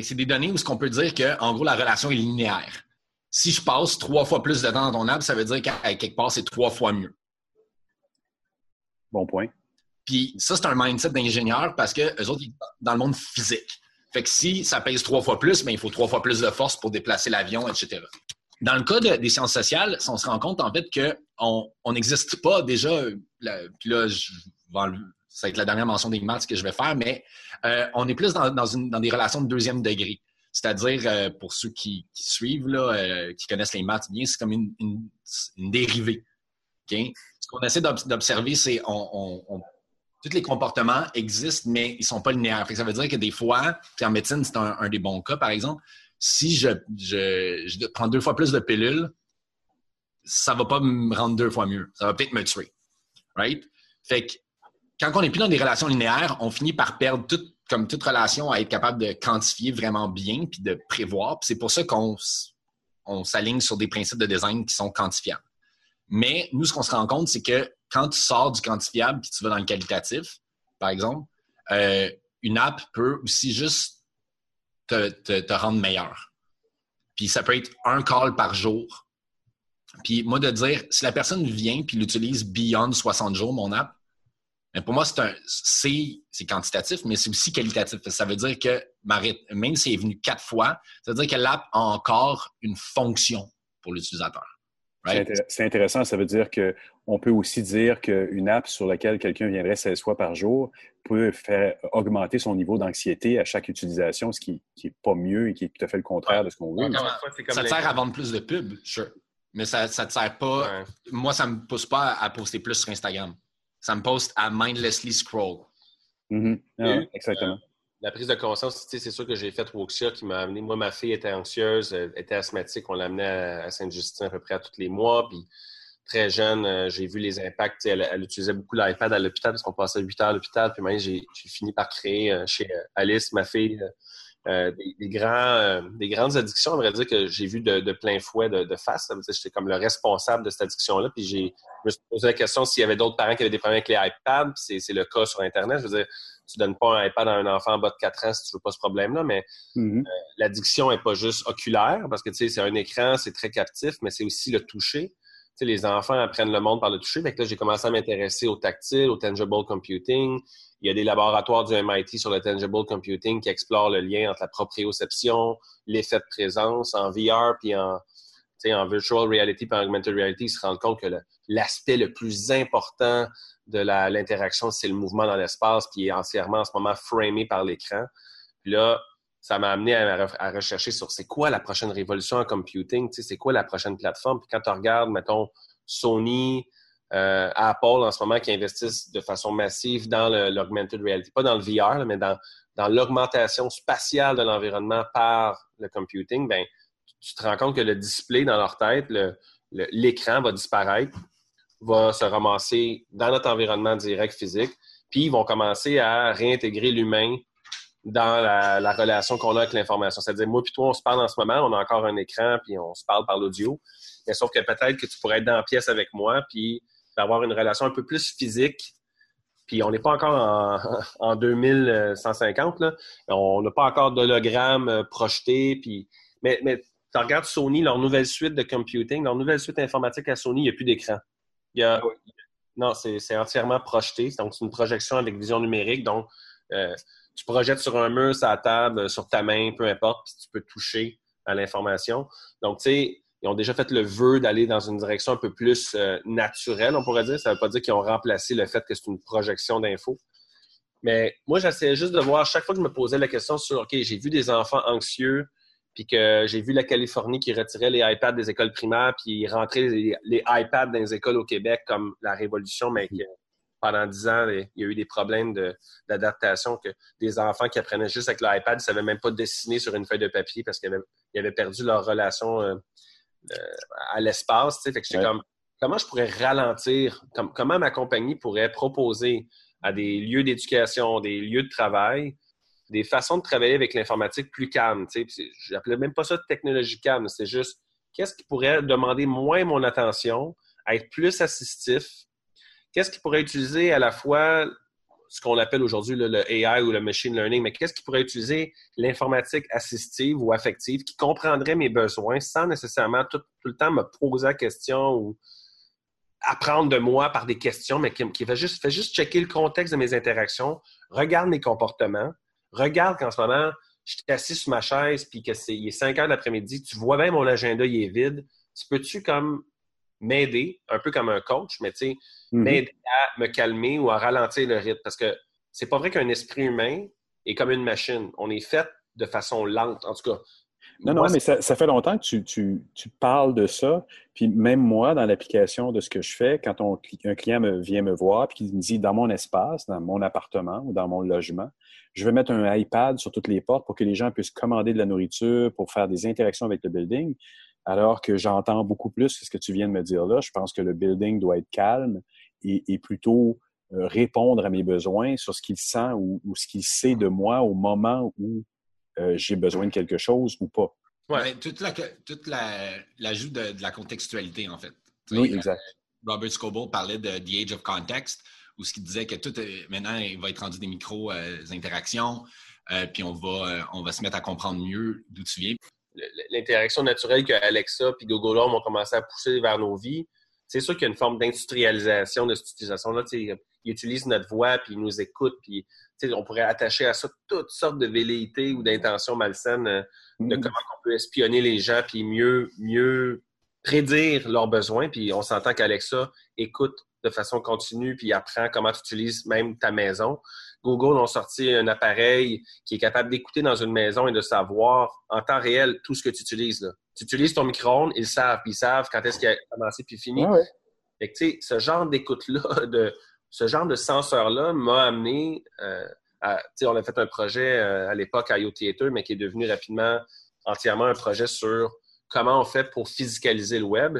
C'est des données où ce qu'on peut dire que, en gros, la relation est linéaire. Si je passe trois fois plus de temps dans ton app, ça veut dire qu'à quelque part, c'est trois fois mieux. Bon point. Puis ça, c'est un mindset d'ingénieur parce que eux autres, ils sont dans le monde physique. Fait que si ça pèse trois fois plus, mais ben, il faut trois fois plus de force pour déplacer l'avion, etc. Dans le cas des sciences sociales, on se rend compte en fait qu'on n'existe pas déjà. puis là, je vais ça va être la dernière mention des maths que je vais faire, mais euh, on est plus dans, des relations de deuxième degré. C'est-à-dire, euh, pour ceux qui, suivent, là, euh, qui connaissent les maths bien, c'est comme une, dérivée. Ce qu'on essaie d'observer, c'est on, tous les comportements existent, mais ils ne sont pas linéaires. ça veut dire que des fois, en médecine, c'est un, des bons cas, par exemple, si je, je, prends deux fois plus de pilules, ça ne va pas me rendre deux fois mieux. Ça va peut-être me tuer. Right? Fait que quand on n'est plus dans des relations linéaires, on finit par perdre toute, comme toute relation à être capable de quantifier vraiment bien puis de prévoir. c'est pour ça qu'on on s'aligne sur des principes de design qui sont quantifiables. Mais nous, ce qu'on se rend compte, c'est que quand tu sors du quantifiable puis tu vas dans le qualitatif, par exemple, euh, une app peut aussi juste te, te, rendre meilleur. Puis ça peut être un call par jour. Puis moi, de dire, si la personne vient puis l'utilise beyond 60 jours, mon app, pour moi, c'est quantitatif, mais c'est aussi qualitatif. Ça veut dire que même si est venu quatre fois, ça veut dire que l'app a encore une fonction pour l'utilisateur. C'est intéressant. Ça veut dire qu'on peut aussi dire qu'une app sur laquelle quelqu'un viendrait 16 fois par jour peut faire augmenter son niveau d'anxiété à chaque utilisation, ce qui n'est pas mieux et qui est tout à fait le contraire de ce qu'on veut. ça te sert à vendre plus de pubs, Mais ça ne te sert pas. Moi, ça ne me pousse pas à poster plus sur Instagram ça me poste à mindlessly scroll. Mm-hmm. Ah exactement. Euh, la prise de conscience, c'est sûr que j'ai fait Woxia qui m'a amené. Moi, ma fille était anxieuse, était asthmatique. On l'amenait à, Sainte-Justine à peu près à tous les mois. Puis très jeune, euh, j'ai vu les impacts. Elle, utilisait beaucoup l'iPad à l'hôpital parce qu'on passait 8 heures à l'hôpital. Puis j'ai fini par créer euh, chez Alice, ma fille, des, grands, des grandes addictions. On vrai dire que j'ai vu de, plein fouet de, face. J'étais comme le responsable de cette addiction-là. Puis j'ai je me suis posé la question s'il y avait d'autres parents qui avaient des problèmes avec les iPads. C'est le cas sur Internet. Je veux dire, tu donnes pas un iPad à un enfant en bas de 4 ans si tu veux pas ce problème-là, mais mm-hmm. euh, l'addiction est pas juste oculaire, parce que tu sais, c'est un écran, c'est très captif, mais c'est aussi le toucher. Tu sais, les enfants apprennent le monde par le toucher. Fait que là, j'ai commencé à m'intéresser au tactile, au tangible computing. Il y a des laboratoires du MIT sur le tangible computing qui explorent le lien entre la proprioception, l'effet de présence en VR puis en, en virtual reality et en augmented reality. Ils se rendent compte que l'aspect le plus important de l'interaction, c'est le mouvement dans l'espace qui est entièrement en ce moment framé par l'écran. Puis là, ça m'a amené à, rechercher sur c'est quoi la prochaine révolution en computing, c'est quoi la prochaine plateforme. Puis quand tu regardes, mettons, Sony, euh, Apple en ce moment qui investissent de façon massive dans l'augmented reality, pas dans le VR, mais dans, dans l'augmentation spatiale de l'environnement par le computing, ben, tu te rends compte que le display dans leur tête, l'écran va disparaître va se ramasser dans notre environnement direct physique, puis ils vont commencer à réintégrer l'humain dans la, relation qu'on a avec l'information. C'est-à-dire, moi puis toi, on se parle en ce moment, on a encore un écran, puis on se parle par l'audio. Mais sauf que peut-être que tu pourrais être dans la pièce avec moi, puis d'avoir une relation un peu plus physique. Puis on n'est pas encore en, en 2150, là. On n'a pas encore d'hologramme euh, projeté, puis... Mais, mais tu regardes Sony, leur nouvelle suite de computing, leur nouvelle suite informatique à Sony, il n'y a plus d'écran. Ah non, c'est entièrement projeté. Donc, c'est une projection avec vision numérique. Donc, euh, tu projettes sur un mur, sur la table, sur ta main, peu importe, puis tu peux toucher à l'information. Donc, tu sais, ils ont déjà fait le vœu d'aller dans une direction un peu plus euh, naturelle, on pourrait dire. Ça ne veut pas dire qu'ils ont remplacé le fait que c'est une projection d'infos. Mais moi, j'essayais juste de voir, chaque fois que je me posais la question sur, OK, j'ai vu des enfants anxieux, puis que j'ai vu la Californie qui retirait les iPads des écoles primaires, puis rentrait les, les, iPads dans les écoles au Québec comme la révolution, mais pendant dix ans, il y a eu des problèmes d'adaptation, que des enfants qui apprenaient juste avec l'iPad ne savaient même pas dessiner sur une feuille de papier parce qu'ils avaient, perdu leur relation euh, à l'espace. Fait que comme, comment je pourrais ralentir, comment ma compagnie pourrait proposer à des lieux d'éducation, des lieux de travail, des façons de travailler avec l'informatique plus calmes. Je n'appelais même pas ça technologie calme, c'est juste qu'est-ce qui pourrait demander moins mon attention, être plus assistif, qu'est-ce qui pourrait utiliser à la fois ce qu'on appelle aujourd'hui le AI ou le machine learning, mais qu'est-ce qui pourrait utiliser l'informatique assistive ou affective qui comprendrait mes besoins sans nécessairement tout, le temps me poser la question ou apprendre de moi par des questions, mais qui, fait, juste, checker le contexte de mes interactions, regarde mes comportements, regarde qu'en ce moment, je suis assis sur ma chaise puis que c'est il est 5 heures d'après-midi, tu vois bien mon agenda, il est vide. Tu peux-tu comme m'aider, un peu comme un coach, mais tu sais, mhm. m'aider à me calmer ou à ralentir le rythme. Parce que c'est pas vrai qu'un esprit humain est comme une machine. On est fait de façon lente, en tout cas. Non, non, mais ça, fait longtemps que tu, tu, tu, parles de ça. Puis même moi, dans l'application de ce que je fais, quand on, un client me, vient me voir et qu'il me dit dans mon espace, dans mon appartement ou dans mon logement, je vais mettre un iPad sur toutes les portes pour que les gens puissent commander de la nourriture, pour faire des interactions avec le building alors que j'entends beaucoup plus ce que tu viens de me dire là. Je pense que le building doit être calme et, plutôt euh, répondre à mes besoins sur ce qu'il sent ou, ce qu'il sait de moi au moment où euh, j'ai besoin de quelque chose ou pas. Oui, toute l'ajout la, de, la contextualité, en fait. oui, exact. Robert Scoble parlait de The Age of Context, où ce qu'il disait que tout, maintenant, il va être rendu des micro-interactions, euh, puis on va, on va se mettre à comprendre mieux d'où tu viens l'interaction naturelle que Alexa et Google Home ont commencé à pousser vers nos vies, c'est sûr qu'il y a une forme d'industrialisation de cette utilisation-là. Ils utilisent notre voix, puis ils nous écoutent, puis on pourrait attacher à ça toutes sortes de velléités ou d'intentions malsaines euh, de mm-hmm. comment on peut espionner les gens, puis mieux, mieux prédire leurs besoins. Puis on s'entend qu'Alexa écoute de façon continue, puis apprend comment tu utilises même ta maison. Google ont sorti un appareil qui est capable d'écouter dans une maison et de savoir en temps réel tout ce que tu utilises. Tu utilises ton micro-ondes, ils savent, puis ils savent quand est-ce qu'il a commencé puis fini. ce genre d'écoute-là, de ce genre de senseur-là m'a amené euh, à, on a fait un projet euh, à l'époque à IoT Theater, mais qui est devenu rapidement entièrement un projet sur comment on fait pour physicaliser le web.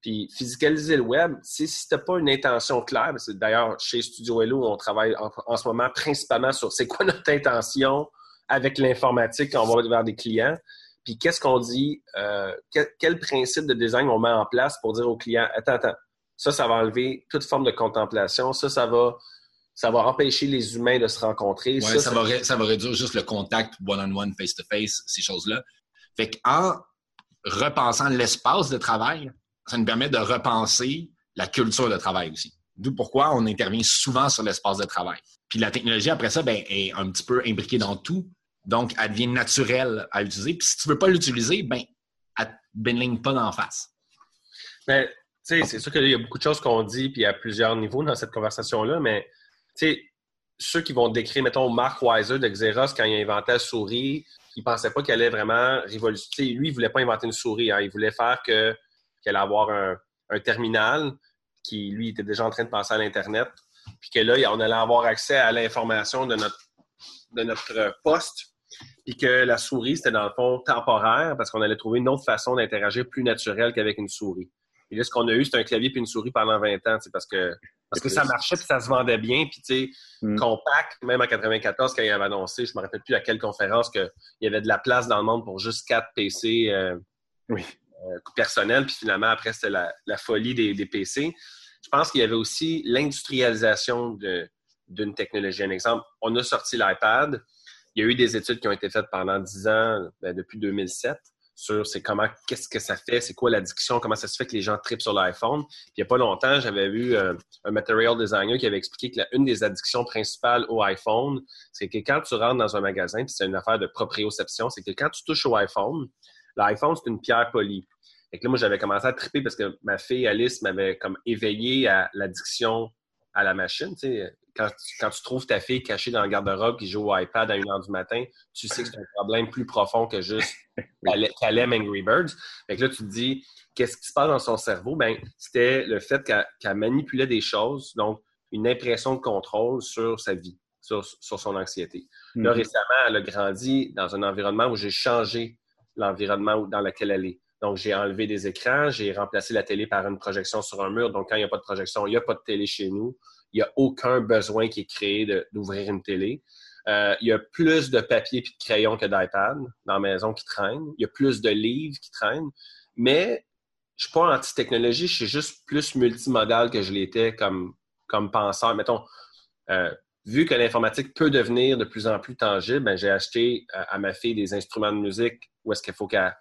Puis physicaliser le web, si ce n'était pas une intention claire, c'est d'ailleurs chez Studio Hello, on travaille en, ce moment principalement sur c'est quoi notre intention avec l'informatique quand on va vers des clients. Puis qu'est-ce qu'on dit, euh, quel, principe de design on met en place pour dire aux clients, attends, attends, ça, ça va enlever toute forme de contemplation, ça, ça va, ça va empêcher les humains de se rencontrer. Oui, ça, va, ça va réduire juste le contact one-on-one, face-to-face, ces choses-là. Fait qu'en repensant l'espace de travail, ça nous permet de repenser la culture de travail aussi. D'où pourquoi on intervient souvent sur l'espace de travail. Puis la technologie, après ça, ben, est un petit peu imbriquée dans tout. Donc, elle devient naturelle à utiliser. Puis si tu ne veux pas l'utiliser, ben, elle ne bénigne pas d'en face. Mais, ben, tu sais, c'est sûr qu'il y a beaucoup de choses qu'on dit, puis à plusieurs niveaux dans cette conversation-là, mais, tu sais, ceux qui vont décrire, mettons, Mark Weiser de Xerox, quand il a inventé la souris, il ne pensait pas qu'elle allait vraiment révolutionner. Lui, il ne voulait pas inventer une souris. Hein. Il voulait faire que qu'elle allait avoir un, terminal qui, lui, était déjà en train de passer à l'Internet, puis que là, on allait avoir accès à l'information de notre, de notre poste, puis que la souris, c'était dans le fond temporaire parce qu'on allait trouver une autre façon d'interagir plus naturelle qu'avec une souris. Et là, ce qu'on a eu, c'est un clavier puis une souris pendant 20 ans, parce que parce que ça marchait puis ça se vendait bien. Puis, tu sais, mm. Compact, même en 94, quand il avait annoncé, je me rappelle plus à quelle conférence, qu'il y avait de la place dans le monde pour juste 4 PC. Euh, oui. Personnel, puis finalement, après, c'était la, folie des, PC. Je pense qu'il y avait aussi l'industrialisation d'une technologie. Un exemple, on a sorti l'iPad. Il y a eu des études qui ont été faites pendant 10 ans, ben, depuis 2007, sur c'est comment, qu'est-ce que ça fait, c'est quoi l'addiction, comment ça se fait que les gens tripent sur l'iPhone. il n'y a pas longtemps, j'avais vu euh, un material designer qui avait expliqué que une des addictions principales au iPhone, c'est que quand tu rentres dans un magasin, puis c'est une affaire de proprioception, c'est que quand tu touches au iPhone, L'iPhone, c'est une pierre polie. Et là, moi, j'avais commencé à triper parce que ma fille Alice m'avait comme éveillé à l'addiction à la machine. Tu sais, quand, tu, trouves ta fille cachée dans le garde-robe qui joue au iPad à 1h du matin, tu sais que c'est un problème plus profond que juste qu'elle aime Angry Birds. Fait que là, tu te dis, qu'est-ce qui se passe dans son cerveau? Ben, c'était le fait qu'elle manipulait des choses, donc une impression de contrôle sur sa vie, sur, son anxiété. Là, mm-hmm. récemment, elle a grandi dans un environnement où j'ai changé l'environnement dans lequel elle est. Donc, j'ai enlevé des écrans, j'ai remplacé la télé par une projection sur un mur. Donc, quand il n'y a pas de projection, il n'y a pas de télé chez nous. Il n'y a aucun besoin qui est créé d'ouvrir une télé. Euh, il y a plus de papier et de crayon que d'iPad dans la maison qui traînent. Il y a plus de livres qui traînent. Mais je ne suis pas anti-technologie, je suis juste plus multimodal que je l'étais comme, comme penseur. Mettons, euh, vu que l'informatique peut devenir de plus en plus tangible, ben, j'ai acheté euh, à ma fille des instruments de musique où est-ce qu'il faut qu'elle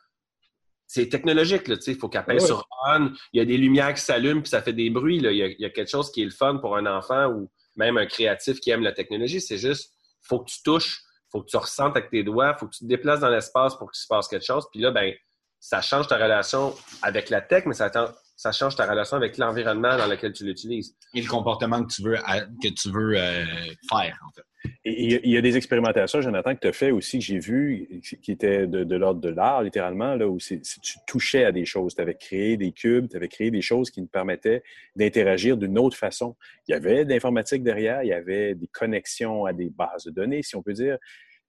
c'est technologique, là, il faut qu'elle pèse sur on. Il y a des lumières qui s'allument puis ça fait des bruits. Là. Il, y a, quelque chose qui est le fun pour un enfant ou même un créatif qui aime la technologie. C'est juste, faut que tu touches, faut que tu ressentes avec tes doigts, faut que tu te déplaces dans l'espace pour qu'il se passe quelque chose. Puis là, ben, ça change ta relation avec la tech, mais ça, ça change ta relation avec l'environnement dans lequel tu l'utilises. Et le comportement que tu veux, que tu veux euh, faire, en fait. Il y a des expérimentations, Jonathan, que tu as fait aussi, que j'ai vu, qui étaient de, l'ordre de l'art, littéralement, là, où tu touchais à des choses. Tu avais créé des cubes, tu avais créé des choses qui nous permettaient d'interagir d'une autre façon. Il y avait de l'informatique derrière, il y avait des connexions à des bases de données, si on peut dire,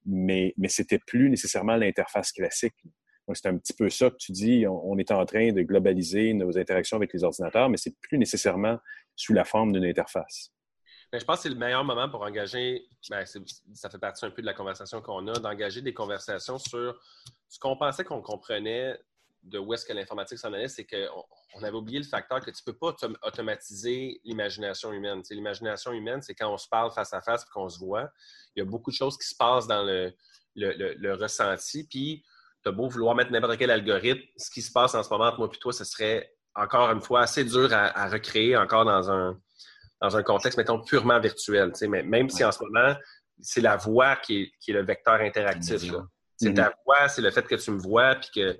mais, mais c'était plus nécessairement l'interface classique. C'est un petit peu ça que tu dis, on, est en train de globaliser nos interactions avec les ordinateurs, mais c'est plus nécessairement sous la forme d'une interface. Je pense que c'est le meilleur moment pour engager, ben, ça fait partie un peu de la conversation qu'on a, d'engager des conversations sur ce qu'on pensait qu'on comprenait de où est-ce que l'informatique s'en allait, c'est qu'on on avait oublié le facteur que tu ne peux pas automatiser l'imagination humaine. l'imagination humaine, c'est quand on se parle face à face et qu'on se voit. Il y a beaucoup de choses qui se passent dans le, le, ressenti. Puis, tu as beau vouloir mettre n'importe quel algorithme, ce qui se passe en ce moment entre moi et toi, ce serait encore une fois assez dur à recréer encore dans un, dans un contexte, mettons, purement virtuel. Mais même si en ce moment, c'est la voix qui est, le vecteur interactif. C'est ta mm-hmm. voix, c'est le fait que tu me vois, puis que,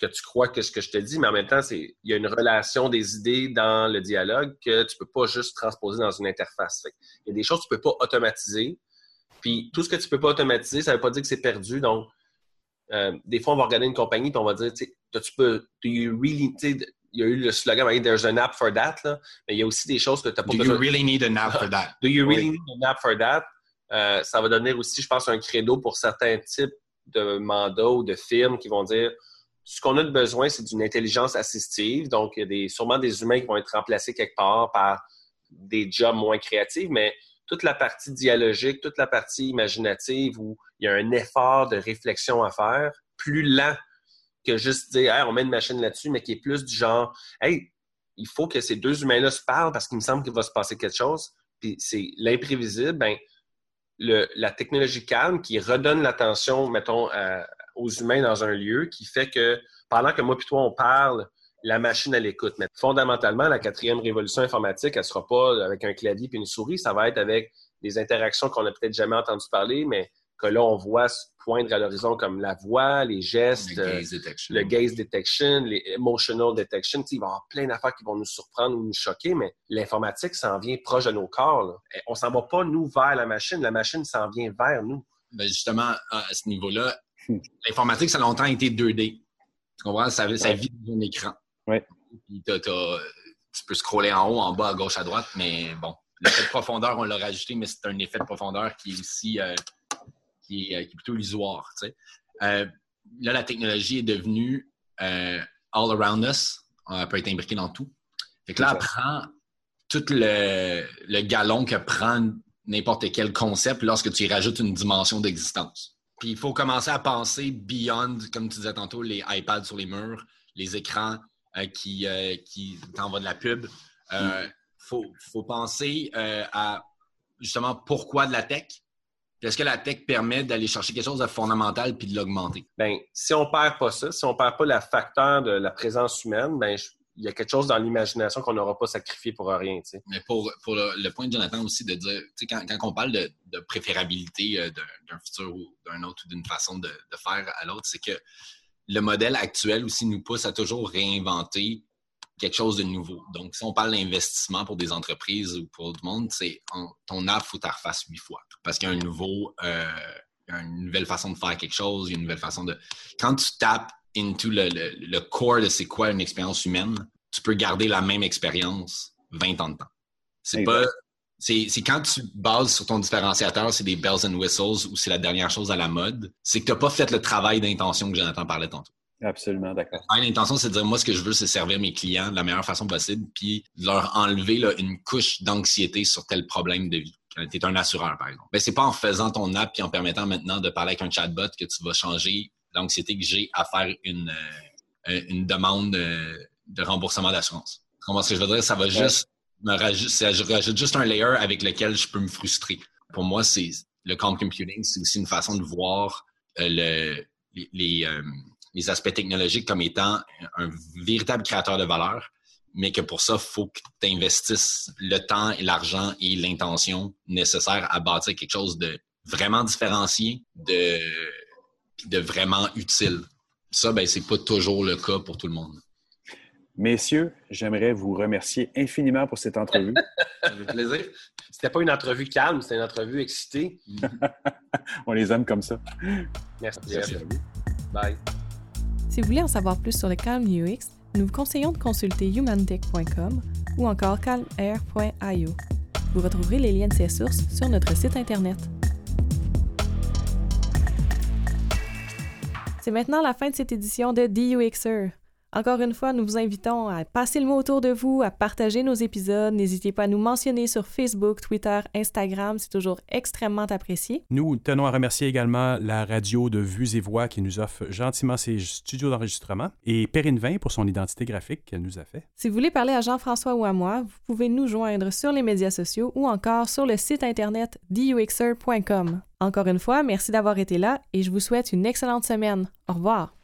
que tu crois que ce que je te dis, mais en même temps, il y a une relation des idées dans le dialogue que tu ne peux pas juste transposer dans une interface. il y a des choses que tu ne peux pas automatiser. Puis tout ce que tu ne peux pas automatiser, ça ne veut pas dire que c'est perdu. Donc, euh, des fois, on va regarder une compagnie et on va dire, tu peux, do you really, il y a eu le slogan There's an app for that, là, mais il y a aussi des choses que tu n'as pas Do you really need an app for that? Do you really need an app for that? Euh, ça va donner aussi, je pense, un credo pour certains types de mandats ou de firmes qui vont dire ce qu'on a de besoin, c'est d'une intelligence assistive. Donc, il y a des, sûrement des humains qui vont être remplacés quelque part par des jobs moins créatifs, mais toute la partie dialogique, toute la partie imaginative où il y a un effort de réflexion à faire, plus lent que juste dire, on met une machine là-dessus, mais qui est plus du genre, hey, il faut que ces deux humains-là se parlent parce qu'il me semble qu'il va se passer quelque chose. Puis c'est l'imprévisible, ben, la technologie calme qui redonne l'attention, mettons, aux humains dans un lieu, qui fait que pendant que moi et toi, on parle, la machine, elle écoute. Mais fondamentalement, la quatrième révolution informatique, elle ne sera pas avec un clavier et une souris, ça va être avec des interactions qu'on n'a peut-être jamais entendu parler, mais que là, on voit poindre à l'horizon comme la voix, les gestes, le gaze detection, les emotional detection. il va y avoir plein d'affaires qui vont nous surprendre ou nous choquer, mais l'informatique s'en vient proche de nos corps. On On s'en va pas, nous, vers la machine. La machine s'en vient vers nous. Ben justement, à ce niveau-là, l'informatique, ça a longtemps été 2D. Tu comprends? Ça, ça vit dans un écran. Ouais. tu peux scroller en haut, en bas, à gauche, à droite, mais bon, l'effet de profondeur, on l'a rajouté, mais c'est un effet de profondeur qui est aussi euh, euh, qui est, plutôt illusoire. Euh, là, la technologie est devenue euh, all around us. Elle peut être imbriquée dans tout. Fait que là, elle prend tout le, le galon que prend n'importe quel concept lorsque tu y rajoutes une dimension d'existence. Puis il faut commencer à penser beyond, comme tu disais tantôt, les iPads sur les murs, les écrans qui, qui t'envoient de la pub. Il mm. faut, faut, penser à justement pourquoi de la tech, est-ce que la tech permet d'aller chercher quelque chose de fondamental puis de l'augmenter? Bien, si on perd pas ça, si on perd pas le facteur de la présence humaine, bien, il y a quelque chose dans l'imagination qu'on n'aura pas sacrifié pour rien. Mais pour, pour le, point de Jonathan aussi, de dire, quand, quand on parle de, de préférabilité euh, d'un futur ou d'un autre ou d'une façon de, de, faire à l'autre, c'est que le modèle actuel aussi nous pousse à toujours réinventer quelque chose de nouveau. Donc, si on parle d'investissement pour des entreprises ou pour tout le monde, c'est ton app, faut que tu refasses huit fois. Parce qu'il y a un nouveau, euh, une nouvelle façon de faire quelque chose, il y a une nouvelle façon de. Quand tu tapes into le, le, core de c'est quoi une expérience humaine, tu peux garder la même expérience 20 ans de temps. C'est pas. C'est quand tu bases sur ton différenciateur, c'est des bells and whistles ou c'est la dernière chose à la mode, c'est que tu n'as pas fait le travail d'intention que Jonathan parlait tantôt. Absolument, d'accord. L'intention, c'est de dire, moi, ce que je veux, c'est servir mes clients de la meilleure façon possible, puis leur enlever là, une couche d'anxiété sur tel problème de vie. Quand tu es un assureur, par exemple. Ben, c'est pas en faisant ton app et en permettant maintenant de parler avec un chatbot que tu vas changer l'anxiété que j'ai à faire une, euh, une demande euh, de remboursement d'assurance. Comment ce que je veux dire? Ça va juste me rajouter, je rajoute juste un layer avec lequel je peux me frustrer. Pour moi, c'est le cloud computing, c'est aussi une façon de voir euh, le, les, les aspects technologiques comme étant un véritable créateur de valeur, mais que pour ça, il faut que tu investisses le temps et l'argent et l'intention nécessaires à bâtir quelque chose de vraiment différencié, de, de vraiment utile. Ça, ben, c'est pas toujours le cas pour tout le monde. Messieurs, j'aimerais vous remercier infiniment pour cette entrevue. Ça fait plaisir. C'était pas une entrevue calme, c'était une entrevue excitée. On les aime comme ça. Merci. Merci. Bye. Si vous voulez en savoir plus sur le Calm UX, nous vous conseillons de consulter humantech.com ou encore calmair.io. Vous retrouverez les liens de ces sources sur notre site Internet. C'est maintenant la fin de cette édition de DUXer. Encore une fois, nous vous invitons à passer le mot autour de vous, à partager nos épisodes. N'hésitez pas à nous mentionner sur Facebook, Twitter, Instagram. C'est toujours extrêmement apprécié. Nous tenons à remercier également la radio de Vues et Voix qui nous offre gentiment ses studios d'enregistrement et Perrine Vin pour son identité graphique qu'elle nous a fait. Si vous voulez parler à Jean-François ou à moi, vous pouvez nous joindre sur les médias sociaux ou encore sur le site internet duxer.com. Encore une fois, merci d'avoir été là et je vous souhaite une excellente semaine. Au revoir.